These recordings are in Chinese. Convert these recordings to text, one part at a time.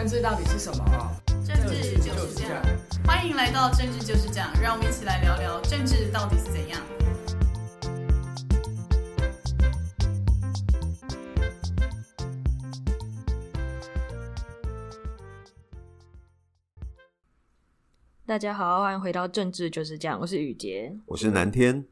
政治到底是什么？政治就是这样。欢迎来到政治就是这样，让我们一起来聊聊政治到底是怎样。大家好，欢迎回到政治就是这样，我是雨洁，我是南天。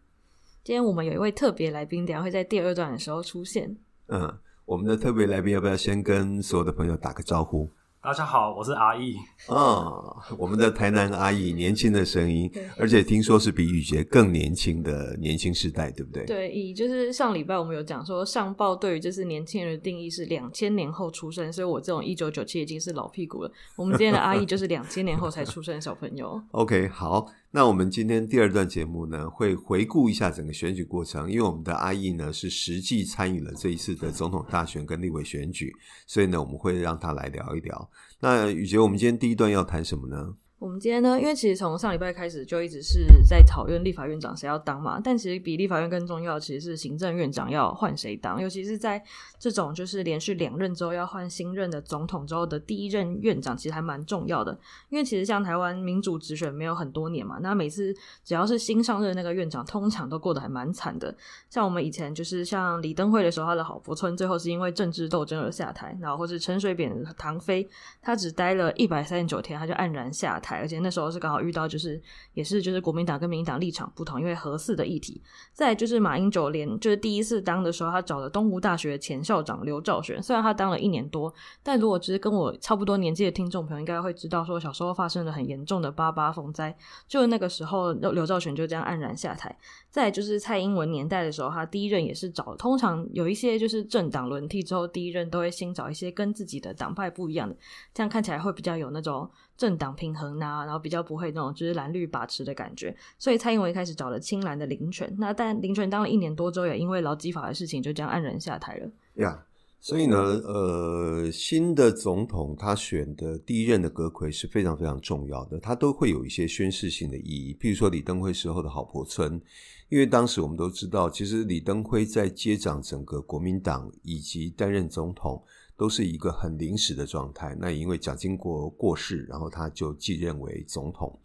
今天我们有一位特别来宾，等下会在第二段的时候出现。嗯，我们的特别来宾要不要先跟所有的朋友打个招呼？大家好，我是阿义。哦，我们的台南阿义，年轻的声音，而且听说是比雨杰更年轻的年轻世代，对不对？对，以就是上礼拜我们有讲说，上报对于就是年轻人的定义是两千年后出生，所以我这种一九九七已经是老屁股了。我们今天的阿义就是两千年后才出生的小朋友。OK，好。那我们今天第二段节目呢，会回顾一下整个选举过程，因为我们的阿义呢是实际参与了这一次的总统大选跟立委选举，所以呢，我们会让他来聊一聊。那雨杰，我们今天第一段要谈什么呢？我们今天呢，因为其实从上礼拜开始就一直是在讨论立法院长谁要当嘛，但其实比立法院更重要其实是行政院长要换谁当，尤其是在这种就是连续两任之后要换新任的总统之后的第一任院长，其实还蛮重要的。因为其实像台湾民主直选没有很多年嘛，那每次只要是新上任那个院长，通常都过得还蛮惨的。像我们以前就是像李登辉的时候，他的郝福村最后是因为政治斗争而下台，然后或是陈水扁唐飞，他只待了一百三十九天，他就黯然下台。而且那时候是刚好遇到，就是也是就是国民党跟民进党立场不同，因为核四的议题。再就是马英九连就是第一次当的时候，他找了东吴大学前校长刘兆玄，虽然他当了一年多，但如果只是跟我差不多年纪的听众朋友，应该会知道说小时候发生了很严重的八八风灾，就那个时候刘兆玄就这样黯然下台。再就是蔡英文年代的时候，他第一任也是找，通常有一些就是政党轮替之后，第一任都会先找一些跟自己的党派不一样的，这样看起来会比较有那种。政党平衡啊，然后比较不会那种就是蓝绿把持的感觉，所以蔡英文一开始找了青蓝的林权，那但林权当了一年多之后，也因为劳基法的事情就这样黯然下台了。呀，yeah, 所以呢，呃，新的总统他选的第一任的阁揆是非常非常重要的，他都会有一些宣示性的意义，譬如说李登辉时候的郝柏村，因为当时我们都知道，其实李登辉在接掌整个国民党以及担任总统。都是一个很临时的状态。那因为蒋经国过世，然后他就继任为总统。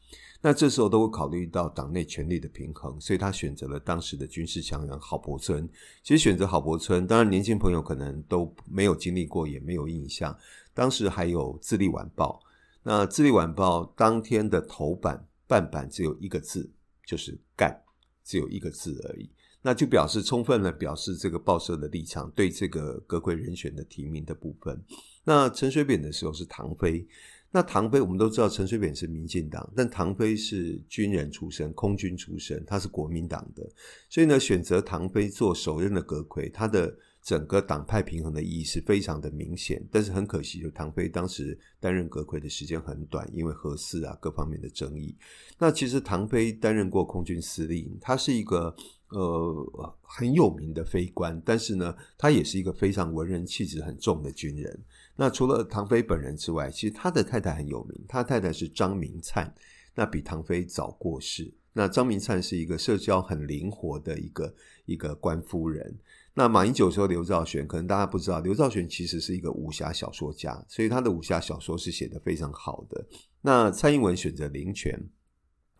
那这时候都会考虑到党内权力的平衡，所以他选择了当时的军事强人郝柏村。其实选择郝柏村，当然年轻朋友可能都没有经历过，也没有印象。当时还有《自立晚报》，那《自立晚报》当天的头版半版只有一个字，就是“干”，只有一个字而已。那就表示充分的表示这个报社的立场，对这个阁揆人选的提名的部分。那陈水扁的时候是唐飞，那唐飞我们都知道陈水扁是民进党，但唐飞是军人出身，空军出身，他是国民党的，所以呢，选择唐飞做首任的阁揆，他的整个党派平衡的意义是非常的明显。但是很可惜，就唐飞当时担任阁揆的时间很短，因为核四啊各方面的争议。那其实唐飞担任过空军司令，他是一个。呃，很有名的飞官，但是呢，他也是一个非常文人气质很重的军人。那除了唐飞本人之外，其实他的太太很有名，他太太是张明灿，那比唐飞早过世。那张明灿是一个社交很灵活的一个一个官夫人。那马英九说刘兆玄，可能大家不知道，刘兆玄其实是一个武侠小说家，所以他的武侠小说是写得非常好的。那蔡英文选择林权，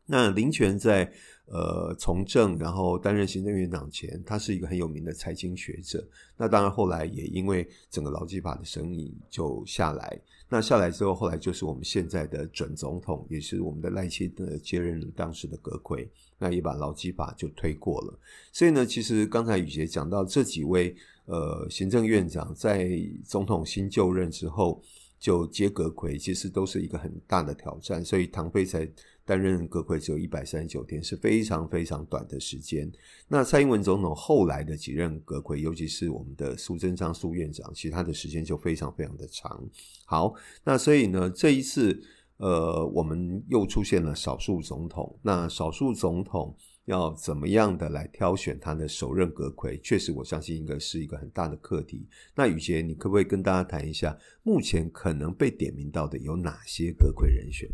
那林权在。呃，从政然后担任行政院长前，他是一个很有名的财经学者。那当然后来也因为整个劳基法的审议就下来。那下来之后，后来就是我们现在的准总统，也是我们的赖清德接任了当时的阁揆，那也把劳基法就推过了。所以呢，其实刚才雨杰讲到这几位呃行政院长在总统新就任之后。就接阁揆，其实都是一个很大的挑战，所以唐飞才担任阁揆只有一百三十九天，是非常非常短的时间。那蔡英文总统后来的几任阁揆，尤其是我们的苏贞昌苏院长，其他的时间就非常非常的长。好，那所以呢，这一次呃，我们又出现了少数总统，那少数总统。要怎么样的来挑选他的首任阁揆？确实，我相信应该是一个很大的课题。那宇杰，你可不可以跟大家谈一下，目前可能被点名到的有哪些阁揆人选？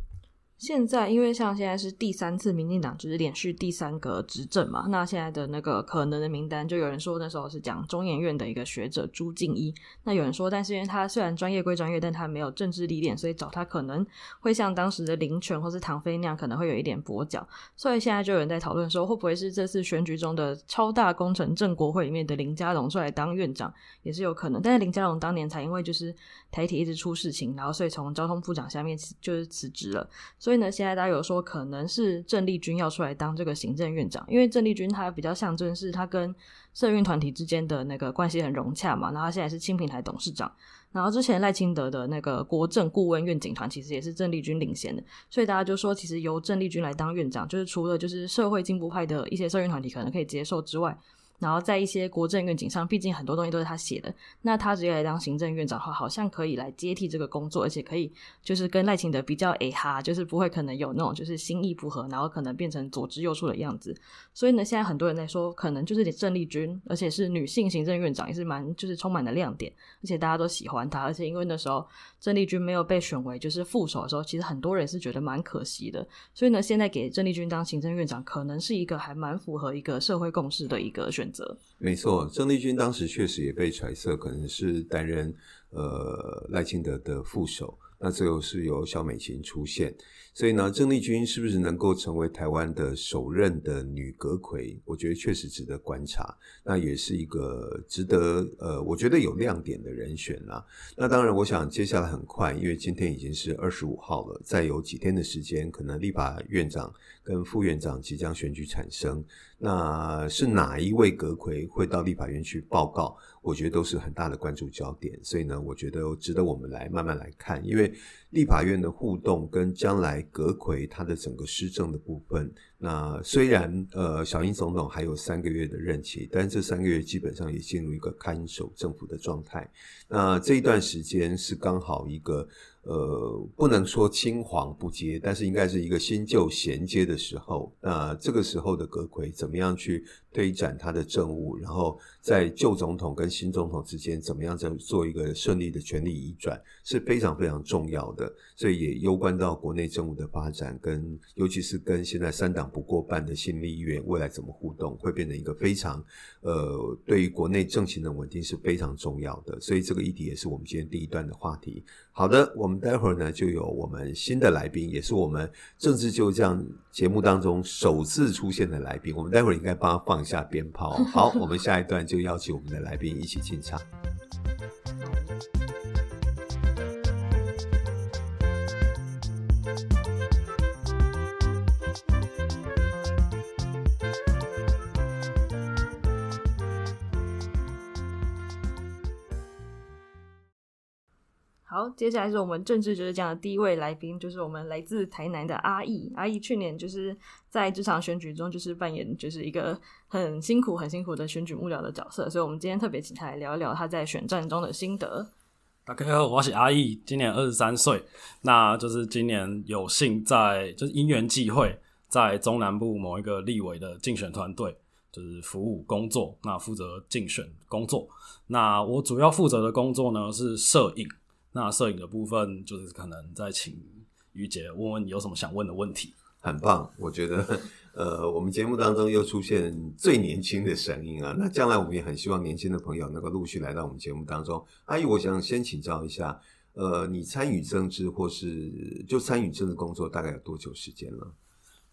现在，因为像现在是第三次民进党就是连续第三个执政嘛，那现在的那个可能的名单，就有人说那时候是讲中研院的一个学者朱敬一，那有人说，但是因为他虽然专业归专业，但他没有政治历练，所以找他可能会像当时的林权或是唐飞那样，可能会有一点跛脚，所以现在就有人在讨论说，会不会是这次选举中的超大工程正国会里面的林佳龙出来当院长也是有可能，但是林佳龙当年才因为就是台铁一直出事情，然后所以从交通部长下面就是辞职了。所以呢，现在大家有说可能是郑丽君要出来当这个行政院长，因为郑丽君她比较象征是她跟社运团体之间的那个关系很融洽嘛。然后她现在是青平台董事长，然后之前赖清德的那个国政顾问愿景团其实也是郑丽君领衔的，所以大家就说其实由郑丽君来当院长，就是除了就是社会进步派的一些社运团体可能可以接受之外。然后在一些国政愿景上，毕竟很多东西都是他写的，那他直接来当行政院长的话，好像可以来接替这个工作，而且可以就是跟赖清德比较哎哈，就是不会可能有那种就是心意不合，然后可能变成左支右絀的样子。所以呢，现在很多人在说，可能就是郑丽君，而且是女性行政院长，也是蛮就是充满了亮点，而且大家都喜欢她。而且因为那时候郑丽君没有被选为就是副手的时候，其实很多人是觉得蛮可惜的。所以呢，现在给郑丽君当行政院长，可能是一个还蛮符合一个社会共识的一个选没错，郑丽君当时确实也被揣测可能是担任呃赖清德的副手，那最后是由小美琴出现。所以呢，郑丽君是不是能够成为台湾的首任的女阁揆？我觉得确实值得观察。那也是一个值得呃，我觉得有亮点的人选啦。那当然，我想接下来很快，因为今天已经是二十五号了，再有几天的时间，可能立法院长跟副院长即将选举产生。那是哪一位阁揆会到立法院去报告？我觉得都是很大的关注焦点。所以呢，我觉得值得我们来慢慢来看，因为。立法院的互动跟将来阁揆他的整个施政的部分，那虽然呃小英总统还有三个月的任期，但这三个月基本上也进入一个看守政府的状态。那这一段时间是刚好一个。呃，不能说青黄不接，但是应该是一个新旧衔接的时候。那这个时候的阁魁怎么样去推展他的政务？然后在旧总统跟新总统之间怎么样再做一个顺利的权力移转，是非常非常重要的。所以也攸关到国内政务的发展，跟尤其是跟现在三党不过半的新立院未来怎么互动，会变成一个非常呃，对于国内政情的稳定是非常重要的。所以这个议题也是我们今天第一段的话题。好的，我们待会儿呢就有我们新的来宾，也是我们政治就这样节目当中首次出现的来宾。我们待会儿应该帮他放放下鞭炮。好，我们下一段就邀请我们的来宾一起进场。接下来是我们政治就是这样的第一位来宾，就是我们来自台南的阿义。阿义去年就是在这场选举中，就是扮演就是一个很辛苦、很辛苦的选举幕僚的角色，所以我们今天特别请他来聊一聊他在选战中的心得。大家好，我是阿义，今年二十三岁，那就是今年有幸在就是因缘际会，在中南部某一个立委的竞选团队就是服务工作，那负责竞选工作。那我主要负责的工作呢是摄影。那摄影的部分，就是可能再请于姐问问你有什么想问的问题。很棒，我觉得，呃，我们节目当中又出现最年轻的声音啊。那将来我们也很希望年轻的朋友能够陆续来到我们节目当中。阿姨，我想先请教一下，呃，你参与政治或是就参与政治工作大概有多久时间了？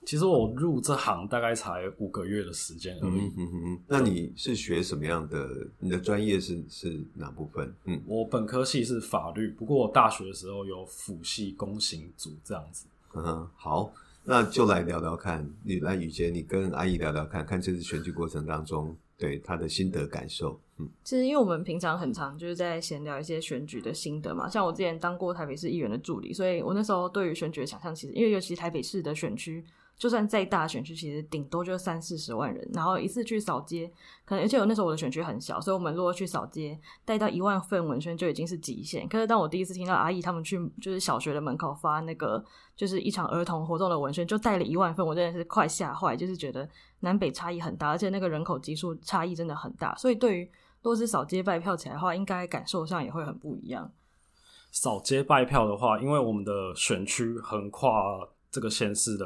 其实我入这行大概才五个月的时间而已。嗯嗯嗯。那你是学什么样的？你的专业是是哪部分？嗯，我本科系是法律，不过我大学的时候有辅系公行组这样子。嗯哼，好，那就来聊聊看。你来宇杰，你跟阿姨聊聊看看这次选举过程当中，对他的心得感受。嗯，其实因为我们平常很常就是在闲聊一些选举的心得嘛，像我之前当过台北市议员的助理，所以我那时候对于选举的想象，其实因为尤其台北市的选区。就算再大选区，其实顶多就三四十万人，然后一次去扫街，可能而且我那时候我的选区很小，所以我们如果去扫街带到一万份文宣就已经是极限。可是当我第一次听到阿姨他们去就是小学的门口发那个就是一场儿童活动的文宣，就带了一万份，我真的是快吓坏，就是觉得南北差异很大，而且那个人口基数差异真的很大，所以对于若是扫街拜票起来的话，应该感受上也会很不一样。扫街拜票的话，因为我们的选区横跨这个县市的。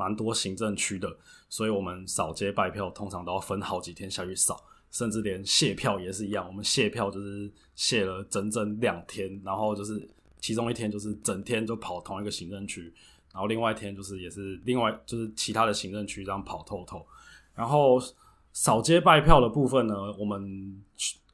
蛮多行政区的，所以我们扫街拜票通常都要分好几天下去扫，甚至连谢票也是一样。我们谢票就是谢了整整两天，然后就是其中一天就是整天就跑同一个行政区，然后另外一天就是也是另外就是其他的行政区这样跑透透。然后扫街拜票的部分呢，我们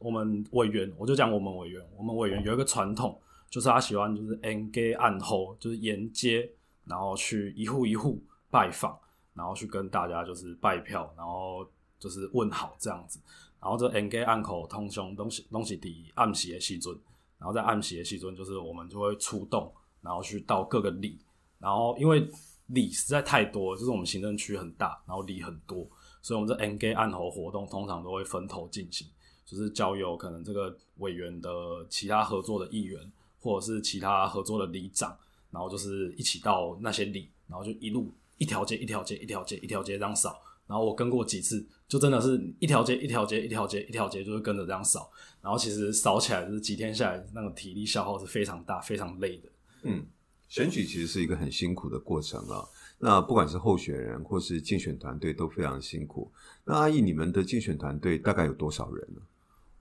我们委员我就讲我们委员，我们委员有一个传统，就是他喜欢就是沿街按户，就是沿街然后去一户一户。拜访，然后去跟大家就是拜票，然后就是问好这样子。然后这 N G 暗口通凶东西东西底暗喜的细尊，然后在暗喜的细尊就是我们就会出动，然后去到各个里。然后因为里实在太多，就是我们行政区很大，然后里很多，所以我们这 N G 暗口活动通常都会分头进行，就是交由可能这个委员的其他合作的议员，或者是其他合作的里长，然后就是一起到那些里，然后就一路。一条街一条街一条街一条街这样扫，然后我跟过几次，就真的是一条街一条街一条街一条街，就是跟着这样扫。然后其实扫起来就是几天下来，那个体力消耗是非常大、非常累的。嗯，选举其实是一个很辛苦的过程啊。那不管是候选人或是竞选团队都非常辛苦。那阿姨，你们的竞选团队大概有多少人呢？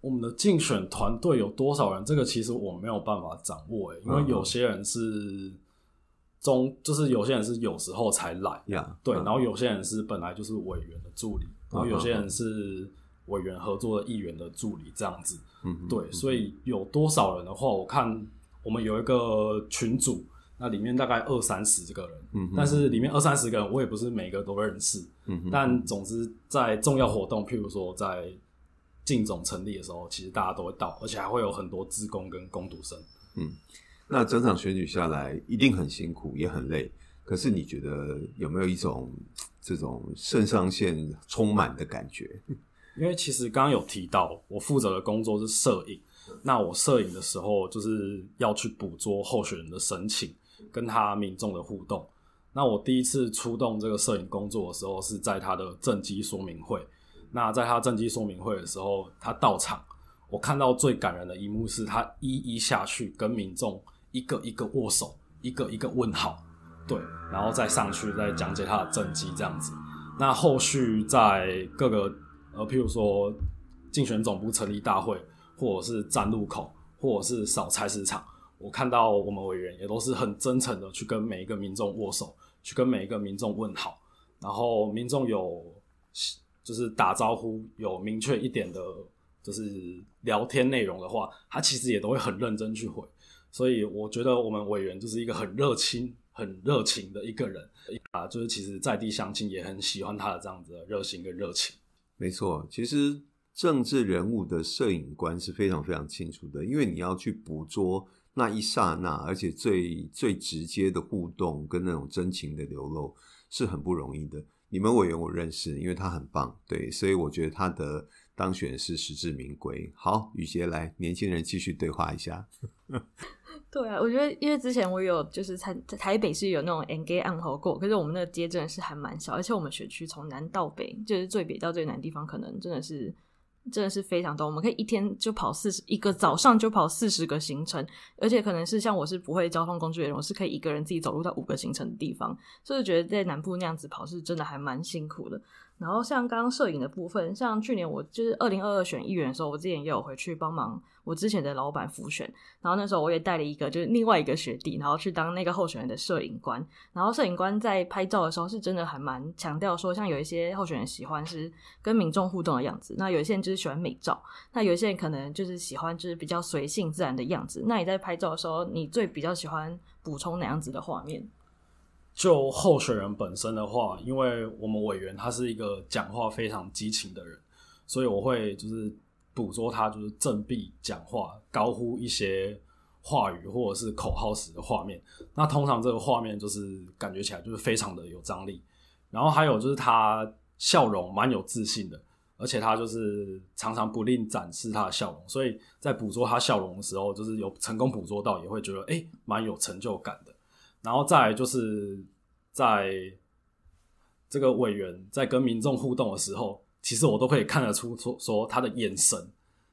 我们的竞选团队有多少人？这个其实我没有办法掌握诶，因为有些人是。中就是有些人是有时候才来对，然后有些人是本来就是委员的助理，然后有些人是委员合作的议员的助理这样子，嗯，对，所以有多少人的话，我看我们有一个群组，那里面大概二三十个人，嗯，但是里面二三十个人我也不是每个都认识，嗯，但总之在重要活动，譬如说在进总成立的时候，其实大家都会到，而且还会有很多职工跟工读生，嗯。那整场选举下来一定很辛苦，也很累。可是你觉得有没有一种这种肾上腺充满的感觉？因为其实刚刚有提到，我负责的工作是摄影。那我摄影的时候，就是要去捕捉候选人的神情，跟他民众的互动。那我第一次出动这个摄影工作的时候，是在他的政绩说明会。那在他政绩说明会的时候，他到场，我看到最感人的一幕是他一一下去跟民众。一个一个握手，一个一个问好，对，然后再上去再讲解他的政绩这样子。那后续在各个呃，譬如说竞选总部成立大会，或者是站路口，或者是扫菜市场，我看到我们委员也都是很真诚的去跟每一个民众握手，去跟每一个民众问好。然后民众有就是打招呼有明确一点的，就是聊天内容的话，他其实也都会很认真去回。所以我觉得我们委员就是一个很热情、很热情的一个人啊，就是其实在地乡亲也很喜欢他的这样子的热情跟热情。没错，其实政治人物的摄影观是非常非常清楚的，因为你要去捕捉那一刹那，而且最最直接的互动跟那种真情的流露是很不容易的。你们委员我认识，因为他很棒，对，所以我觉得他的当选是实至名归。好，宇杰来，年轻人继续对话一下。对啊，我觉得因为之前我有就是在台北是有那种 N G 暗号过，可是我们那个街真的是还蛮小，而且我们选区从南到北，就是最北到最南地方，可能真的是真的是非常多。我们可以一天就跑四十一个早上就跑四十个行程，而且可能是像我是不会交通工具的人，我是可以一个人自己走路到五个行程的地方，所以觉得在南部那样子跑是真的还蛮辛苦的。然后像刚刚摄影的部分，像去年我就是二零二二选议员的时候，我之前也有回去帮忙我之前的老板辅选，然后那时候我也带了一个就是另外一个学弟，然后去当那个候选人的摄影官。然后摄影官在拍照的时候是真的还蛮强调说，像有一些候选人喜欢是跟民众互动的样子，那有一些人就是喜欢美照，那有一些人可能就是喜欢就是比较随性自然的样子。那你在拍照的时候，你最比较喜欢补充哪样子的画面？就候选人本身的话，因为我们委员他是一个讲话非常激情的人，所以我会就是捕捉他就是振臂讲话、高呼一些话语或者是口号时的画面。那通常这个画面就是感觉起来就是非常的有张力。然后还有就是他笑容蛮有自信的，而且他就是常常不吝展示他的笑容。所以在捕捉他笑容的时候，就是有成功捕捉到，也会觉得诶蛮有成就感的。然后再来就是在这个委员在跟民众互动的时候。其实我都可以看得出，说说他的眼神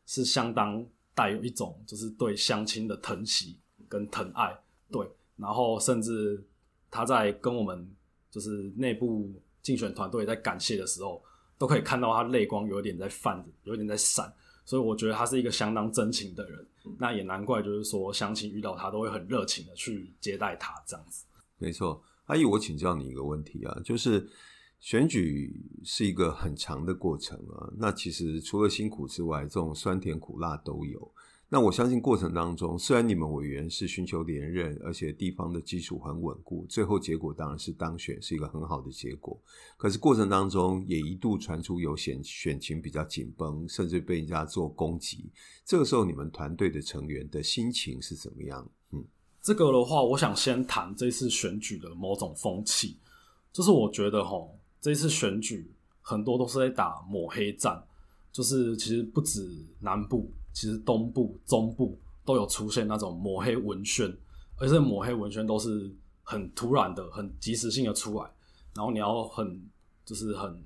是相当带有一种就是对乡亲的疼惜跟疼爱，对，然后甚至他在跟我们就是内部竞选团队在感谢的时候，都可以看到他泪光有点在泛，有点在闪，所以我觉得他是一个相当真情的人，那也难怪就是说相亲遇到他都会很热情的去接待他这样子。没错，阿姨，我请教你一个问题啊，就是。选举是一个很长的过程啊，那其实除了辛苦之外，这种酸甜苦辣都有。那我相信过程当中，虽然你们委员是寻求连任，而且地方的基础很稳固，最后结果当然是当选，是一个很好的结果。可是过程当中也一度传出有选选情比较紧绷，甚至被人家做攻击。这个时候，你们团队的成员的心情是怎么样？嗯，这个的话，我想先谈这次选举的某种风气，就是我觉得齁。这次选举很多都是在打抹黑战，就是其实不止南部，其实东部、中部都有出现那种抹黑文宣，而且抹黑文宣都是很突然的、很及时性的出来，然后你要很就是很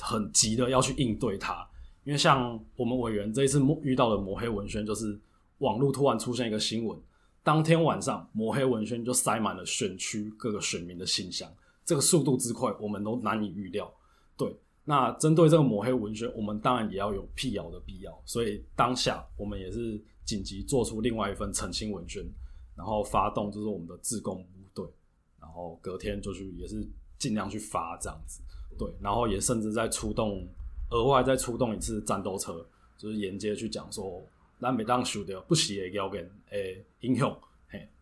很急的要去应对它，因为像我们委员这一次遇到的抹黑文宣，就是网络突然出现一个新闻，当天晚上抹黑文宣就塞满了选区各个选民的信箱。这个速度之快，我们都难以预料。对，那针对这个抹黑文宣，我们当然也要有辟谣的必要。所以当下我们也是紧急做出另外一份澄清文宣，然后发动就是我们的自贡部队，然后隔天就去也是尽量去发这样子。对，然后也甚至在出动额外再出动一次战斗车，就是沿街去讲说，咱袂当输掉不惜的要跟诶影响。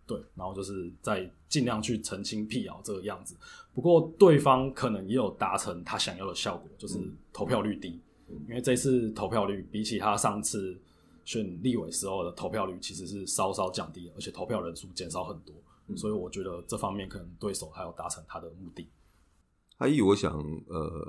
对，然后就是在尽量去澄清辟谣这个样子。不过对方可能也有达成他想要的效果，就是投票率低。因为这次投票率比起他上次选立委时候的投票率，其实是稍稍降低，而且投票人数减少很多。所以我觉得这方面可能对手还有达成他的目的。阿义，我想，呃，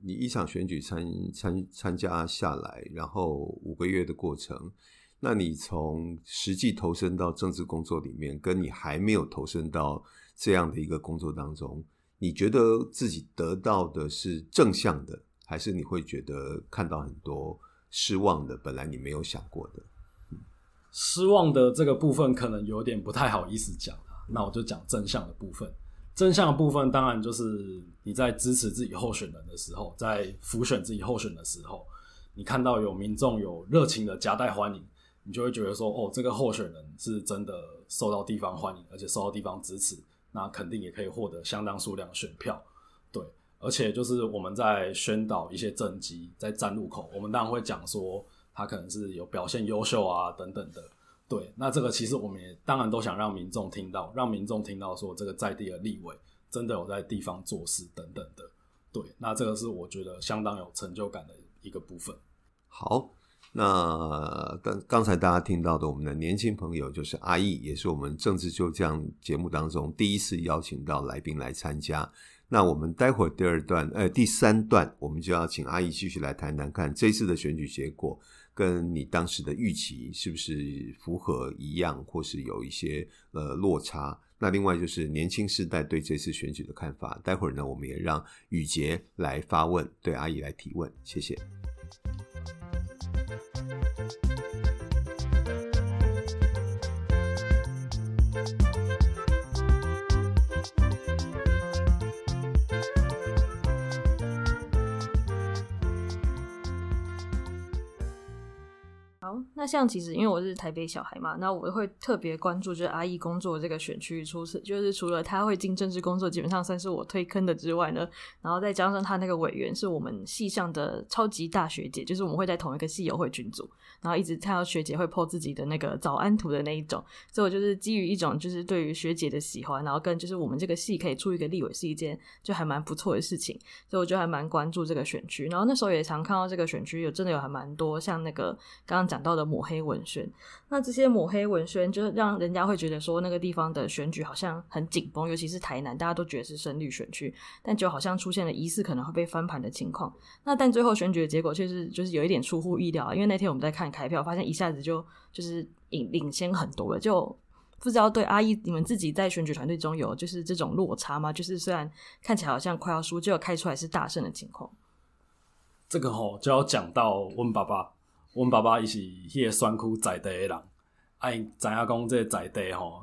你一场选举参参参加下来，然后五个月的过程。那你从实际投身到政治工作里面，跟你还没有投身到这样的一个工作当中，你觉得自己得到的是正向的，还是你会觉得看到很多失望的？本来你没有想过的，失望的这个部分可能有点不太好意思讲。那我就讲正向的部分。正向的部分当然就是你在支持自己候选人的时候，在辅选自己候选的时候，你看到有民众有热情的夹带欢迎。你就会觉得说，哦，这个候选人是真的受到地方欢迎，而且受到地方支持，那肯定也可以获得相当数量的选票，对。而且就是我们在宣导一些政绩，在站路口，我们当然会讲说他可能是有表现优秀啊等等的，对。那这个其实我们也当然都想让民众听到，让民众听到说这个在地的立委真的有在地方做事等等的，对。那这个是我觉得相当有成就感的一个部分。好。那刚刚才大家听到的，我们的年轻朋友就是阿义，也是我们政治就这样节目当中第一次邀请到来宾来参加。那我们待会儿第二段，呃，第三段，我们就要请阿义继续来谈谈看这次的选举结果跟你当时的预期是不是符合一样，或是有一些呃落差。那另外就是年轻世代对这次选举的看法。待会儿呢，我们也让宇杰来发问，对阿姨来提问。谢谢。Thank you. 那像其实因为我是台北小孩嘛，那我会特别关注就是阿义工作这个选区，除此就是除了他会进政治工作，基本上算是我推坑的之外呢，然后再加上他那个委员是我们系上的超级大学姐，就是我们会在同一个系友会群组，然后一直看到学姐会 po 自己的那个早安图的那一种，所以我就是基于一种就是对于学姐的喜欢，然后跟就是我们这个系可以出一个立委是一件就还蛮不错的事情，所以我就还蛮关注这个选区，然后那时候也常看到这个选区有真的有还蛮多像那个刚刚讲到的。抹黑文宣，那这些抹黑文宣就是让人家会觉得说那个地方的选举好像很紧绷，尤其是台南，大家都觉得是深绿选区，但就好像出现了疑似可能会被翻盘的情况。那但最后选举的结果却是就是有一点出乎意料啊，因为那天我们在看开票，发现一下子就就是领领先很多了，就不知道对阿义你们自己在选举团队中有就是这种落差吗？就是虽然看起来好像快要输，结果开出来是大胜的情况。这个吼就要讲到温爸爸。阮爸爸伊是迄个选区在地的人，啊，伊知影讲这个在地吼，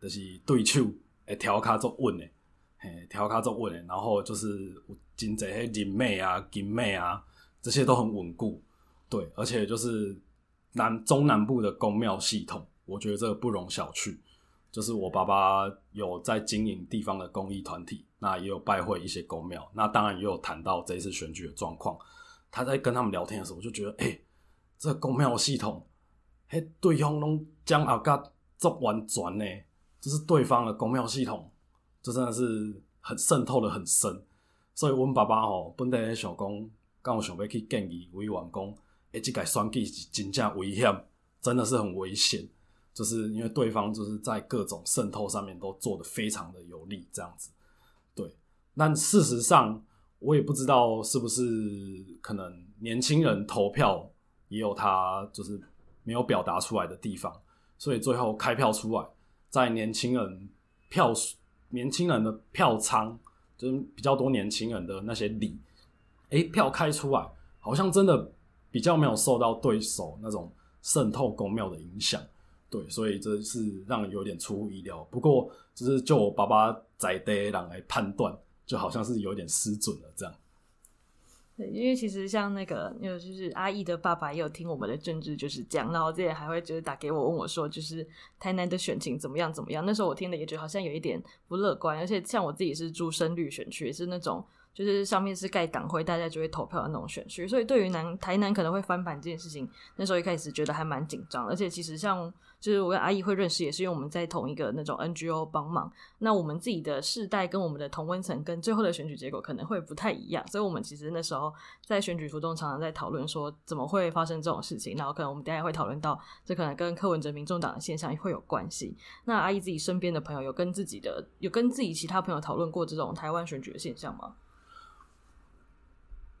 就是对手会调卡足稳诶，嘿，调卡足稳诶，然后就是有真侪迄人脉啊、金脉啊，这些都很稳固，对，而且就是南中南部的宫庙系统，我觉得这个不容小觑。就是我爸爸有在经营地方的公益团体，那也有拜会一些宫庙，那当然也有谈到这一次选举的状况。他在跟他们聊天的时候，我就觉得，诶、这个宫庙系统，迄对方拢将阿甲做完全呢，就是对方的宫庙系统，这真的是很渗透的很深。所以，阮爸爸吼本来想讲，刚有想要去建议委员讲，诶，这个选举是真正危险，真的是很危险，就是因为对方就是在各种渗透上面都做得非常的有利，这样子。对，但事实上，我也不知道是不是可能年轻人投票。也有他就是没有表达出来的地方，所以最后开票出来，在年轻人票年轻人的票仓，就是比较多年轻人的那些里，诶，票开出来，好像真的比较没有受到对手那种渗透宫庙的影响，对，所以这是让人有点出乎意料。不过，就是就我爸爸在地人来判断，就好像是有点失准了这样。因为其实像那个，有就是阿义的爸爸也有听我们的政治就是这样，然后自己还会就是打给我问我说，就是台南的选情怎么样怎么样。那时候我听的也觉得好像有一点不乐观，而且像我自己是住深绿选区，也是那种就是上面是盖党徽，大家就会投票的那种选区，所以对于南台南可能会翻盘这件事情，那时候一开始觉得还蛮紧张，而且其实像。就是我跟阿姨会认识，也是因为我们在同一个那种 NGO 帮忙。那我们自己的世代跟我们的同温层跟最后的选举结果可能会不太一样，所以我们其实那时候在选举途中常常在讨论说怎么会发生这种事情。然后可能我们等下会讨论到，这可能跟柯文哲民众党的现象也会有关系。那阿姨自己身边的朋友有跟自己的有跟自己其他朋友讨论过这种台湾选举的现象吗？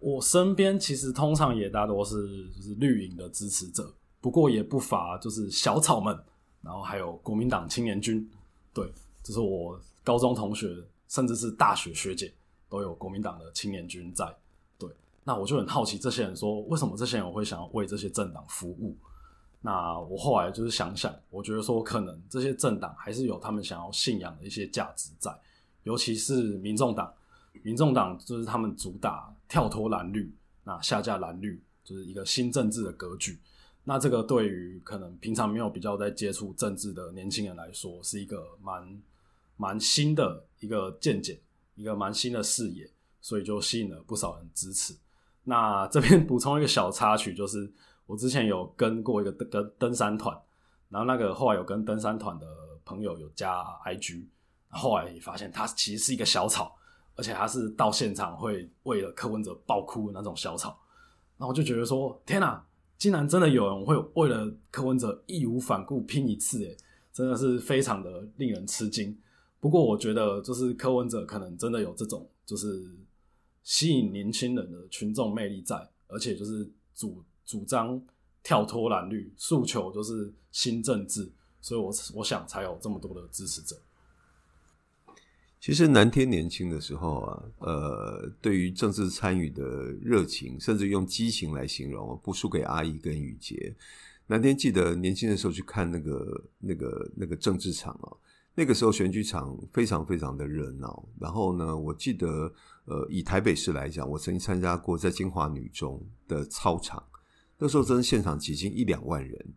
我身边其实通常也大多是就是绿营的支持者。不过也不乏就是小草们，然后还有国民党青年军，对，这是我高中同学，甚至是大学学姐都有国民党的青年军在，对，那我就很好奇这些人说，为什么这些人会想要为这些政党服务？那我后来就是想想，我觉得说可能这些政党还是有他们想要信仰的一些价值在，尤其是民众党，民众党就是他们主打跳脱蓝绿，那下架蓝绿就是一个新政治的格局。那这个对于可能平常没有比较在接触政治的年轻人来说，是一个蛮蛮新的一个见解，一个蛮新的视野，所以就吸引了不少人支持。那这边补充一个小插曲，就是 我之前有跟过一个登登山团，然后那个后来有跟登山团的朋友有加 IG，后来也发现他其实是一个小草，而且他是到现场会为了柯文哲爆哭那种小草，然后就觉得说，天哪！竟然真的有人会为了柯文哲义无反顾拼一次，诶，真的是非常的令人吃惊。不过我觉得，就是柯文哲可能真的有这种就是吸引年轻人的群众魅力在，而且就是主主张跳脱蓝绿诉求，就是新政治，所以我我想才有这么多的支持者。其实南天年轻的时候啊，呃，对于政治参与的热情，甚至用激情来形容，不输给阿义跟宇杰。南天记得年轻的时候去看那个、那个、那个政治场啊，那个时候选举场非常非常的热闹。然后呢，我记得，呃，以台北市来讲，我曾经参加过在金华女中的操场。那时候真的现场挤进一两万人。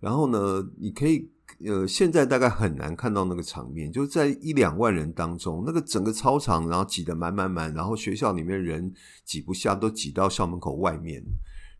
然后呢，你可以呃，现在大概很难看到那个场面，就是在一两万人当中，那个整个操场然后挤得满满满，然后学校里面人挤不下，都挤到校门口外面。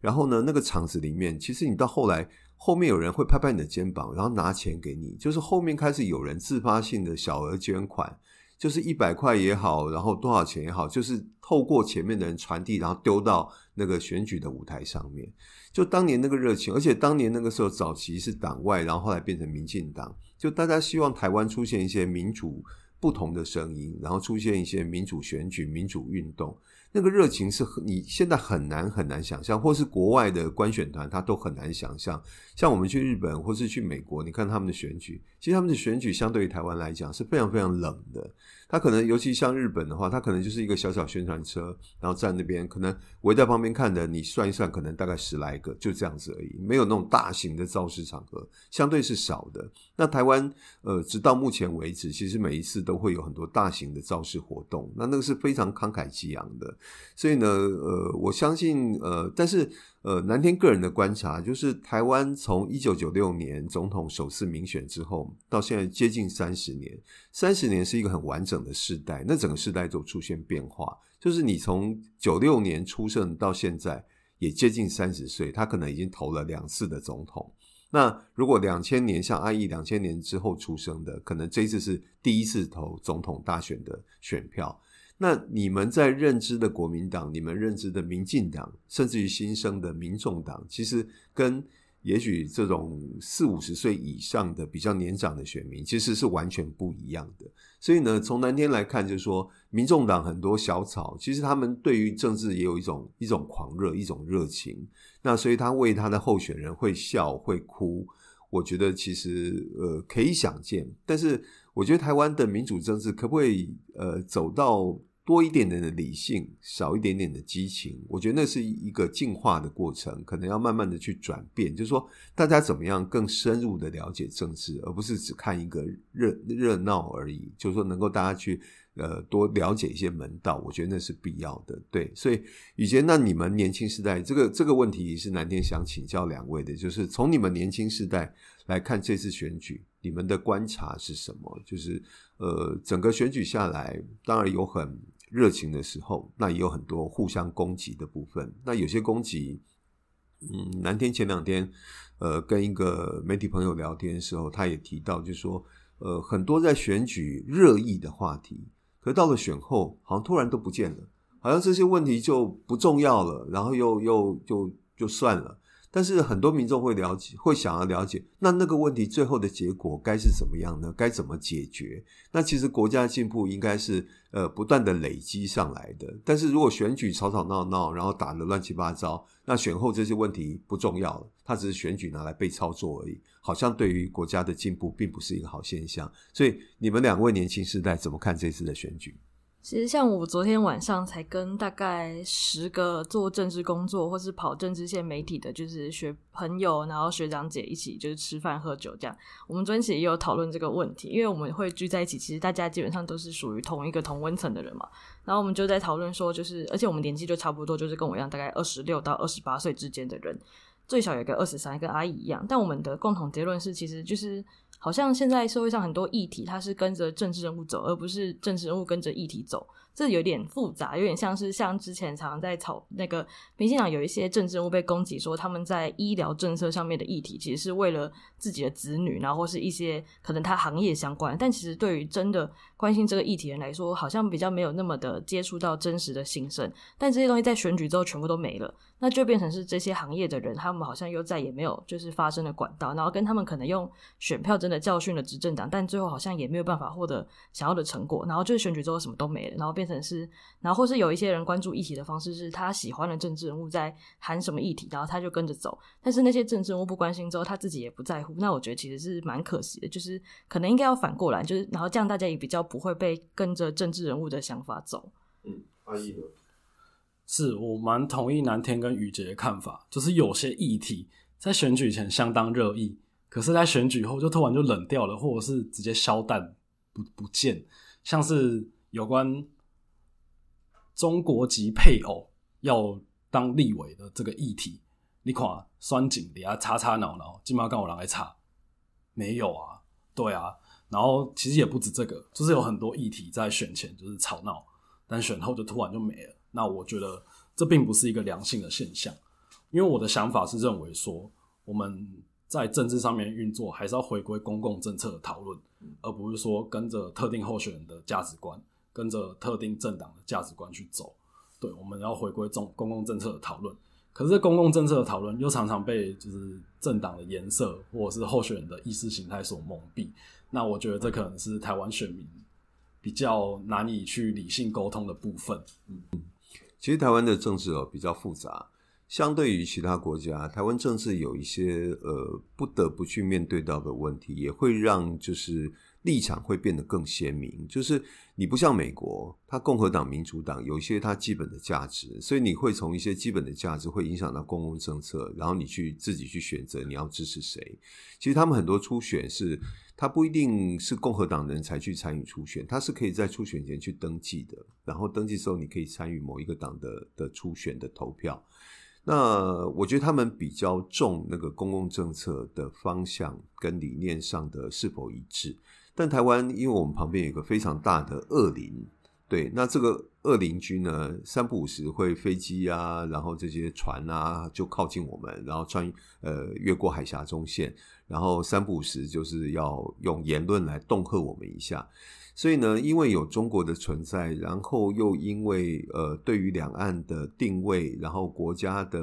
然后呢，那个场子里面，其实你到后来，后面有人会拍拍你的肩膀，然后拿钱给你，就是后面开始有人自发性的小额捐款。就是一百块也好，然后多少钱也好，就是透过前面的人传递，然后丢到那个选举的舞台上面。就当年那个热情，而且当年那个时候早期是党外，然后后来变成民进党，就大家希望台湾出现一些民主不同的声音，然后出现一些民主选举、民主运动。那个热情是你现在很难很难想象，或是国外的观选团他都很难想象。像我们去日本或是去美国，你看他们的选举，其实他们的选举相对于台湾来讲是非常非常冷的。他可能尤其像日本的话，他可能就是一个小小宣传车，然后站那边，可能围在旁边看的，你算一算，可能大概十来个，就这样子而已，没有那种大型的造势场合，相对是少的。那台湾呃，直到目前为止，其实每一次都会有很多大型的造势活动，那那个是非常慷慨激昂的。所以呢，呃，我相信，呃，但是。呃，南天个人的观察就是，台湾从一九九六年总统首次民选之后，到现在接近三十年，三十年是一个很完整的世代，那整个世代都出现变化。就是你从九六年出生到现在，也接近三十岁，他可能已经投了两次的总统。那如果两千年像阿义两千年之后出生的，可能这一次是第一次投总统大选的选票。那你们在认知的国民党，你们认知的民进党，甚至于新生的民众党，其实跟也许这种四五十岁以上的比较年长的选民，其实是完全不一样的。所以呢，从南天来看，就是说，民众党很多小草，其实他们对于政治也有一种一种狂热，一种热情。那所以他为他的候选人会笑会哭，我觉得其实呃可以想见。但是我觉得台湾的民主政治可不可以呃走到多一点点的理性，少一点点的激情，我觉得那是一个进化的过程，可能要慢慢的去转变。就是说，大家怎么样更深入的了解政治，而不是只看一个热热闹而已。就是说，能够大家去呃多了解一些门道，我觉得那是必要的。对，所以以前那你们年轻时代，这个这个问题是南天想请教两位的，就是从你们年轻时代来看这次选举，你们的观察是什么？就是呃，整个选举下来，当然有很热情的时候，那也有很多互相攻击的部分。那有些攻击，嗯，南天前两天，呃，跟一个媒体朋友聊天的时候，他也提到，就说，呃，很多在选举热议的话题，可到了选后，好像突然都不见了，好像这些问题就不重要了，然后又又就就算了。但是很多民众会了解，会想要了解，那那个问题最后的结果该是怎么样呢？该怎么解决？那其实国家的进步应该是呃不断的累积上来的。但是如果选举吵吵闹闹，然后打得乱七八糟，那选后这些问题不重要了，它只是选举拿来被操作而已，好像对于国家的进步并不是一个好现象。所以你们两位年轻世代怎么看这次的选举？其实，像我昨天晚上才跟大概十个做政治工作或是跑政治线媒体的，就是学朋友，然后学长姐一起就是吃饭喝酒这样。我们昨天其实也有讨论这个问题，因为我们会聚在一起，其实大家基本上都是属于同一个同温层的人嘛。然后我们就在讨论说，就是而且我们年纪就差不多，就是跟我一样，大概二十六到二十八岁之间的人，最小有一个二十三，跟阿姨一样。但我们的共同结论是，其实就是。好像现在社会上很多议题，它是跟着政治人物走，而不是政治人物跟着议题走。这有点复杂，有点像是像之前常在吵那个民进党有一些政治人物被攻击，说他们在医疗政策上面的议题，其实是为了自己的子女，然后是一些可能他行业相关。但其实对于真的关心这个议题人来说，好像比较没有那么的接触到真实的心声。但这些东西在选举之后全部都没了。那就变成是这些行业的人，他们好像又再也没有就是发声的管道，然后跟他们可能用选票真的教训了执政党，但最后好像也没有办法获得想要的成果，然后就是选举之后什么都没了，然后变成是，然后或是有一些人关注议题的方式是他喜欢的政治人物在喊什么议题，然后他就跟着走，但是那些政治人物不关心之后，他自己也不在乎，那我觉得其实是蛮可惜的，就是可能应该要反过来，就是然后这样大家也比较不会被跟着政治人物的想法走。嗯，阿义呢？是我蛮同意南天跟宇杰的看法，就是有些议题在选举前相当热议，可是，在选举后就突然就冷掉了，或者是直接消淡不不见。像是有关中国籍配偶要当立委的这个议题，你看酸井底下吵吵闹闹，今晚跟我人来吵，没有啊？对啊。然后其实也不止这个，就是有很多议题在选前就是吵闹，但选后就突然就没了。那我觉得这并不是一个良性的现象，因为我的想法是认为说，我们在政治上面运作还是要回归公共政策的讨论，而不是说跟着特定候选人的价值观，跟着特定政党的价值观去走。对，我们要回归中公共政策的讨论。可是公共政策的讨论又常常被就是政党的颜色或者是候选人的意识形态所蒙蔽。那我觉得这可能是台湾选民比较难以去理性沟通的部分。嗯，其实台湾的政治哦比较复杂，相对于其他国家，台湾政治有一些呃不得不去面对到的问题，也会让就是。立场会变得更鲜明，就是你不像美国，它共和党、民主党有一些它基本的价值，所以你会从一些基本的价值会影响到公共政策，然后你去自己去选择你要支持谁。其实他们很多初选是，他不一定是共和党人才去参与初选，他是可以在初选前去登记的，然后登记之后你可以参与某一个党的的初选的投票。那我觉得他们比较重那个公共政策的方向跟理念上的是否一致。但台湾，因为我们旁边有个非常大的恶邻，对，那这个恶邻居呢，三不五时会飞机啊，然后这些船啊就靠近我们，然后穿呃越过海峡中线，然后三不五时就是要用言论来恫吓我们一下。所以呢，因为有中国的存在，然后又因为呃，对于两岸的定位，然后国家的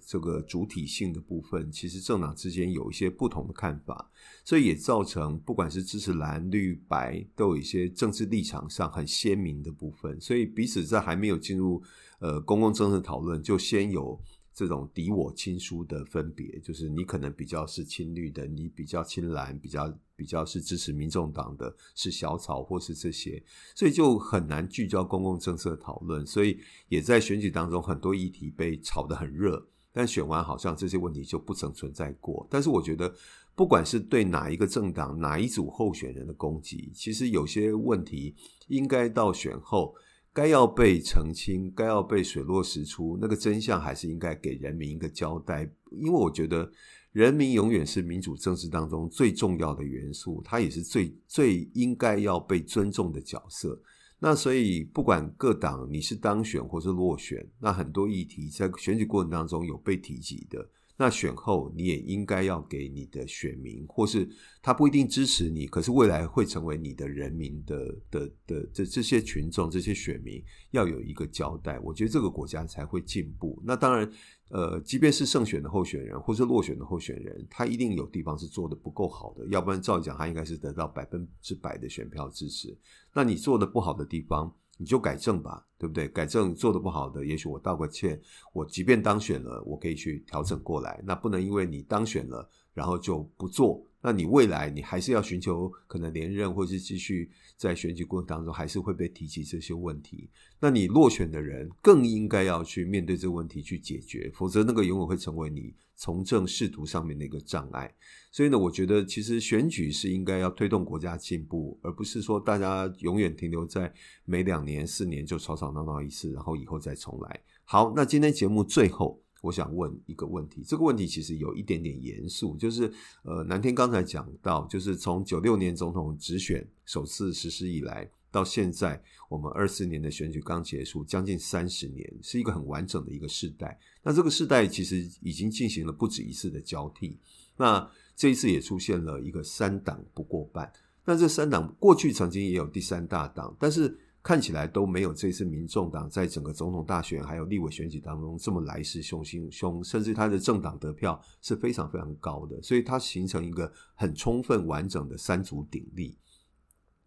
这个主体性的部分，其实政党之间有一些不同的看法，所以也造成不管是支持蓝绿白，都有一些政治立场上很鲜明的部分，所以彼此在还没有进入呃公共政治讨论，就先有。这种敌我亲疏的分别，就是你可能比较是亲绿的，你比较亲蓝，比较比较是支持民众党的，是小草或是这些，所以就很难聚焦公共政策讨论。所以也在选举当中，很多议题被炒得很热，但选完好像这些问题就不曾存在过。但是我觉得，不管是对哪一个政党、哪一组候选人的攻击，其实有些问题应该到选后。该要被澄清，该要被水落石出，那个真相还是应该给人民一个交代。因为我觉得，人民永远是民主政治当中最重要的元素，它也是最最应该要被尊重的角色。那所以，不管各党你是当选或是落选，那很多议题在选举过程当中有被提及的。那选后你也应该要给你的选民，或是他不一定支持你，可是未来会成为你的人民的的的这这些群众、这些选民要有一个交代。我觉得这个国家才会进步。那当然，呃，即便是胜选的候选人或是落选的候选人，他一定有地方是做的不够好的，要不然照理讲他应该是得到百分之百的选票支持。那你做的不好的地方，你就改正吧，对不对？改正做的不好的，也许我道个歉，我即便当选了，我可以去调整过来。那不能因为你当选了，然后就不做。那你未来你还是要寻求可能连任，或是继续在选举过程当中还是会被提及这些问题。那你落选的人更应该要去面对这个问题去解决，否则那个永远会成为你从政仕途上面的一个障碍。所以呢，我觉得其实选举是应该要推动国家进步，而不是说大家永远停留在每两年、四年就吵吵闹闹一次，然后以后再重来。好，那今天节目最后。我想问一个问题，这个问题其实有一点点严肃，就是呃，南天刚才讲到，就是从九六年总统直选首次实施以来，到现在我们二四年的选举刚结束，将近三十年，是一个很完整的一个世代。那这个世代其实已经进行了不止一次的交替，那这一次也出现了一个三党不过半。那这三党过去曾经也有第三大党，但是。看起来都没有这次民众党在整个总统大选还有立委选举当中这么来势汹汹，甚至他的政党得票是非常非常高的，所以它形成一个很充分完整的三足鼎立。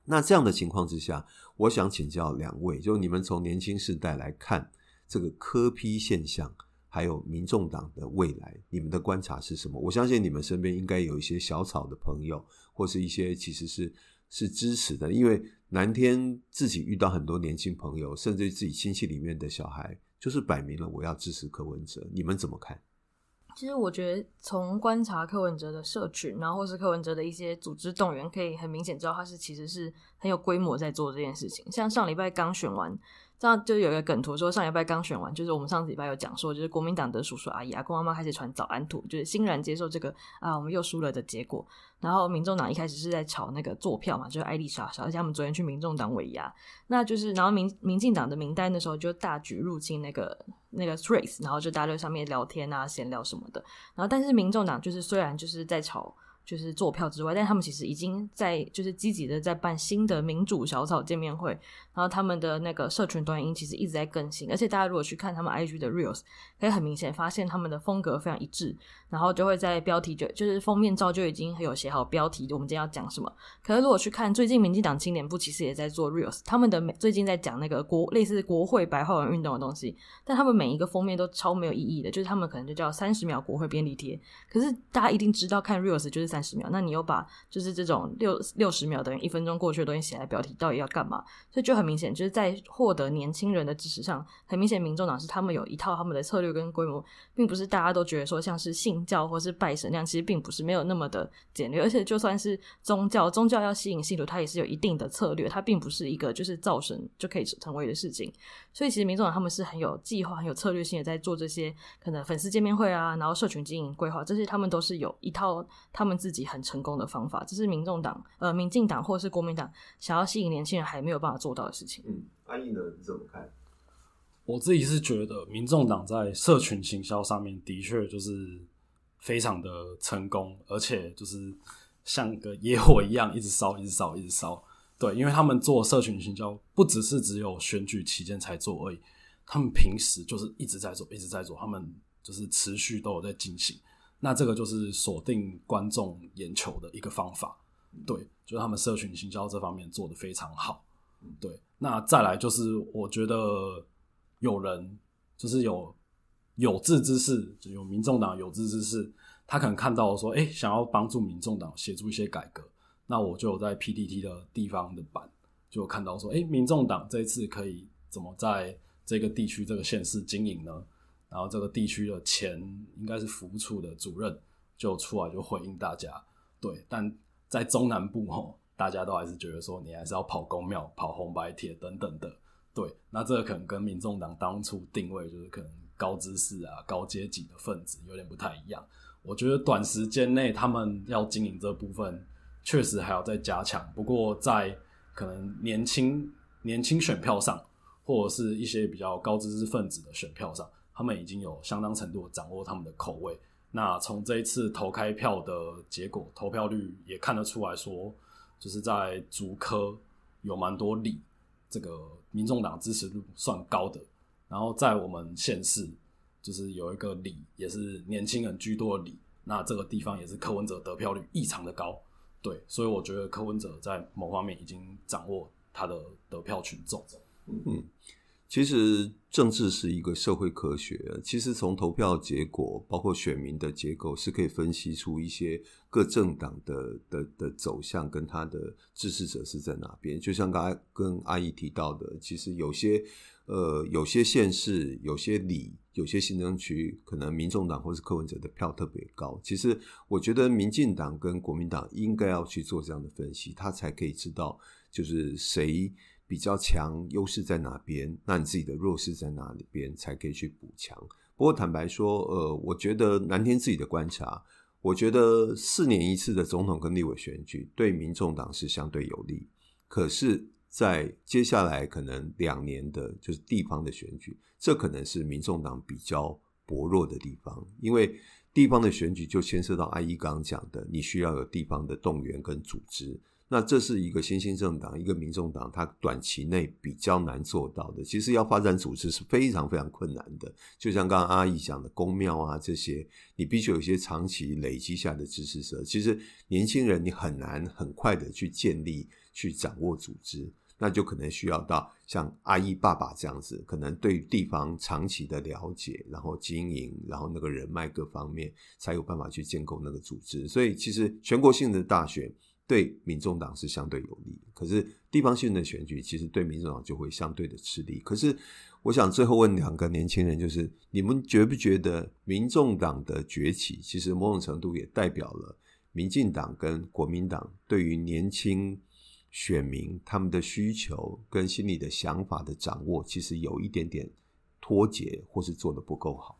那这样的情况之下，我想请教两位，就你们从年轻世代来看这个柯 P 现象，还有民众党的未来，你们的观察是什么？我相信你们身边应该有一些小草的朋友，或是一些其实是。是支持的，因为南天自己遇到很多年轻朋友，甚至自己亲戚里面的小孩，就是摆明了我要支持柯文哲。你们怎么看？其实我觉得从观察柯文哲的社群，然后或是柯文哲的一些组织动员，可以很明显知道他是其实是很有规模在做这件事情。像上礼拜刚选完这样就有一个梗图说，上礼拜刚选完，就是我们上礼拜有讲说，就是国民党的叔叔阿姨、阿公阿妈开始传早安图，就是欣然接受这个啊，我们又输了的结果。然后民众党一开始是在炒那个作票嘛，就是艾莉莎莎，而且他们昨天去民众党尾牙，那就是然后民民进党的名单的时候就大举入侵那个那个 Threads，然后就大家在上面聊天啊、闲聊什么的。然后但是民众党就是虽然就是在炒。就是做票之外，但他们其实已经在就是积极的在办新的民主小草见面会，然后他们的那个社群短音其实一直在更新，而且大家如果去看他们 IG 的 Reels，可以很明显发现他们的风格非常一致，然后就会在标题就就是封面照就已经有写好标题，我们今天要讲什么。可是如果去看最近民进党青年部其实也在做 Reels，他们的每最近在讲那个国类似国会白话文运动的东西，但他们每一个封面都超没有意义的，就是他们可能就叫三十秒国会便利贴，可是大家一定知道看 Reels 就是三。十秒，那你又把就是这种六六十秒等于一分钟过去的东西写在标题，到底要干嘛？所以就很明显，就是在获得年轻人的支持上，很明显，民众党是他们有一套他们的策略跟规模，并不是大家都觉得说像是性信教或是拜神那样，其实并不是没有那么的简略。而且就算是宗教，宗教要吸引信徒，它也是有一定的策略，它并不是一个就是造神就可以成为的事情。所以其实民众党他们是很有计划、很有策略性的在做这些可能粉丝见面会啊，然后社群经营规划这些，他们都是有一套他们自己。很成功的方法，这是民众党、呃，民进党或者是国民党想要吸引年轻人还没有办法做到的事情。嗯，阿义呢？你怎么看？我自己是觉得，民众党在社群行销上面的确就是非常的成功，而且就是像个野火一样，一直烧，一直烧，一直烧。对，因为他们做社群行销，不只是只有选举期间才做而已，他们平时就是一直在做，一直在做，他们就是持续都有在进行。那这个就是锁定观众眼球的一个方法，对，就是他们社群行销这方面做得非常好，对。那再来就是我觉得有人就是有有志之士，就有民众党有志之士，他可能看到说，哎，想要帮助民众党协助一些改革，那我就有在 PTT 的地方的版就看到说，哎，民众党这一次可以怎么在这个地区这个县市经营呢？然后这个地区的前应该是服务处的主任就出来就回应大家，对，但在中南部吼，大家都还是觉得说你还是要跑公庙、跑红白帖等等的，对，那这个可能跟民众党当初定位就是可能高知识啊、高阶级的分子有点不太一样。我觉得短时间内他们要经营这部分确实还要再加强，不过在可能年轻年轻选票上，或者是一些比较高知识分子的选票上。他们已经有相当程度掌握他们的口味。那从这一次投开票的结果，投票率也看得出来说，就是在竹科有蛮多里，这个民众党支持率算高的。然后在我们县市，就是有一个里也是年轻人居多的里，那这个地方也是柯文哲得票率异常的高。对，所以我觉得柯文哲在某方面已经掌握他的得票群众。嗯。其实政治是一个社会科学。其实从投票结果，包括选民的结构，是可以分析出一些各政党的的的走向跟他的支持者是在哪边。就像刚才跟阿姨提到的，其实有些呃有些县市、有些里、有些行政区，可能民众党或是柯文哲的票特别高。其实我觉得民进党跟国民党应该要去做这样的分析，他才可以知道就是谁。比较强优势在哪边？那你自己的弱势在哪里边才可以去补强？不过坦白说，呃，我觉得南天自己的观察，我觉得四年一次的总统跟立委选举对民众党是相对有利。可是，在接下来可能两年的，就是地方的选举，这可能是民众党比较薄弱的地方，因为地方的选举就牵涉到阿姨刚刚讲的，你需要有地方的动员跟组织。那这是一个新兴政党，一个民众党，它短期内比较难做到的。其实要发展组织是非常非常困难的。就像刚刚阿姨讲的，公庙啊这些，你必须有一些长期累积下的支持者。其实年轻人你很难很快的去建立、去掌握组织，那就可能需要到像阿姨爸爸这样子，可能对地方长期的了解，然后经营，然后那个人脉各方面，才有办法去建构那个组织。所以其实全国性的大选。对民众党是相对有利，可是地方性的选举其实对民众党就会相对的吃力。可是，我想最后问两个年轻人，就是你们觉不觉得民众党的崛起，其实某种程度也代表了民进党跟国民党对于年轻选民他们的需求跟心里的想法的掌握，其实有一点点脱节，或是做得不够好。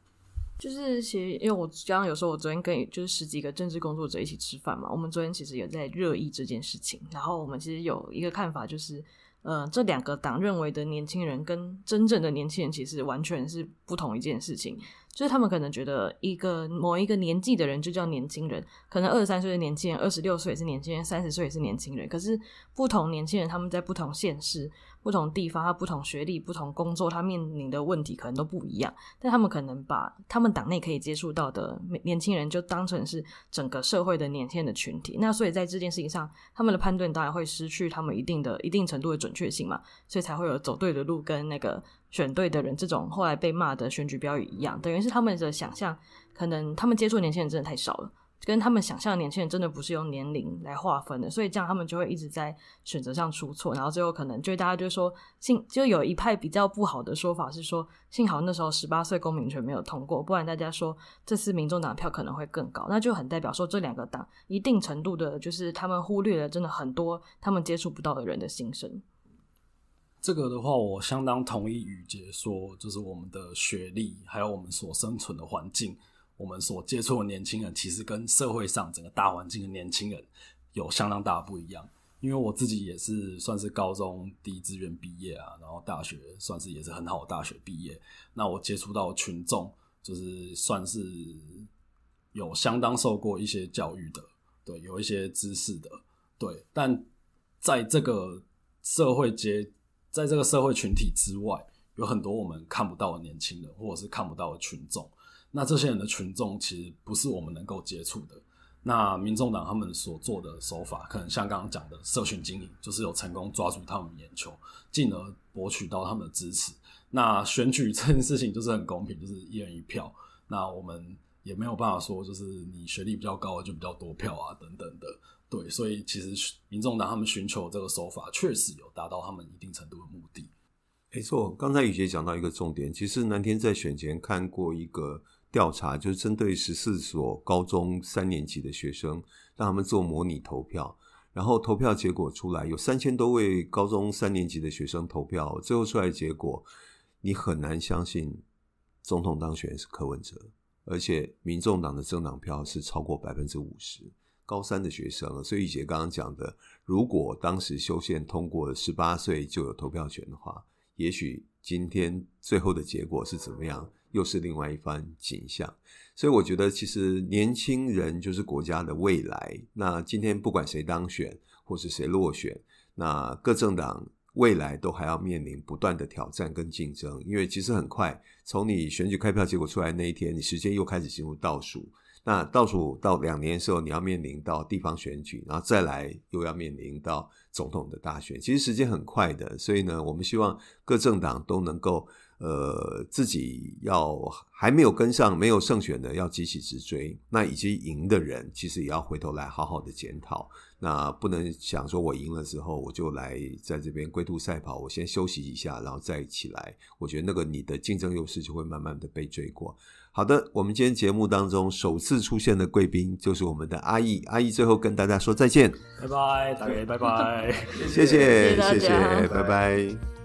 就是其实，因为我刚刚有说，我昨天跟就是十几个政治工作者一起吃饭嘛，我们昨天其实有在热议这件事情，然后我们其实有一个看法，就是，呃，这两个党认为的年轻人跟真正的年轻人其实完全是不同一件事情。就是他们可能觉得一个某一个年纪的人就叫年轻人，可能二十三岁的年轻人，二十六岁也是年轻人，三十岁也是年轻人。可是不同年轻人，他们在不同现实、不同地方，他不同学历、不同工作，他面临的问题可能都不一样。但他们可能把他们党内可以接触到的年轻人，就当成是整个社会的年轻的群体。那所以在这件事情上，他们的判断当然会失去他们一定的一定程度的准确性嘛。所以才会有走对的路跟那个。选对的人，这种后来被骂的选举标语一样，等于是他们的想象，可能他们接触年轻人真的太少了，跟他们想象的年轻人真的不是用年龄来划分的，所以这样他们就会一直在选择上出错，然后最后可能就大家就说幸就有一派比较不好的说法是说，幸好那时候十八岁公民权没有通过，不然大家说这次民众党票可能会更高，那就很代表说这两个党一定程度的就是他们忽略了真的很多他们接触不到的人的心声。这个的话，我相当同意宇杰说，就是我们的学历，还有我们所生存的环境，我们所接触的年轻人，其实跟社会上整个大环境的年轻人有相当大的不一样。因为我自己也是算是高中第一志愿毕业啊，然后大学算是也是很好的大学毕业。那我接触到群众，就是算是有相当受过一些教育的，对，有一些知识的，对。但在这个社会阶在这个社会群体之外，有很多我们看不到的年轻人，或者是看不到的群众。那这些人的群众其实不是我们能够接触的。那民众党他们所做的手法，可能像刚刚讲的社群经营，就是有成功抓住他们眼球，进而博取到他们的支持。那选举这件事情就是很公平，就是一人一票。那我们也没有办法说，就是你学历比较高就比较多票啊，等等的。对，所以其实民众党他们寻求这个手法，确实有达到他们一定程度的目的。没错，刚才宇杰讲到一个重点，其实南天在选前看过一个调查，就是针对十四所高中三年级的学生，让他们做模拟投票，然后投票结果出来，有三千多位高中三年级的学生投票，最后出来的结果，你很难相信总统当选是柯文哲，而且民众党的政党票是超过百分之五十。高三的学生，所以宇杰刚刚讲的，如果当时修宪通过十八岁就有投票权的话，也许今天最后的结果是怎么样，又是另外一番景象。所以我觉得，其实年轻人就是国家的未来。那今天不管谁当选，或是谁落选，那各政党未来都还要面临不断的挑战跟竞争，因为其实很快，从你选举开票结果出来那一天，你时间又开始进入倒数。那倒数到两年的时候，你要面临到地方选举，然后再来又要面临到总统的大选，其实时间很快的。所以呢，我们希望各政党都能够，呃，自己要还没有跟上、没有胜选的，要急起直追。那以及赢的人，其实也要回头来好好的检讨。那不能想说我赢了之后，我就来在这边龟兔赛跑，我先休息一下，然后再起来。我觉得那个你的竞争优势就会慢慢的被追过。好的，我们今天节目当中首次出现的贵宾就是我们的阿义，阿义最后跟大家说再见，拜拜，大家拜拜，谢谢谢谢，拜拜。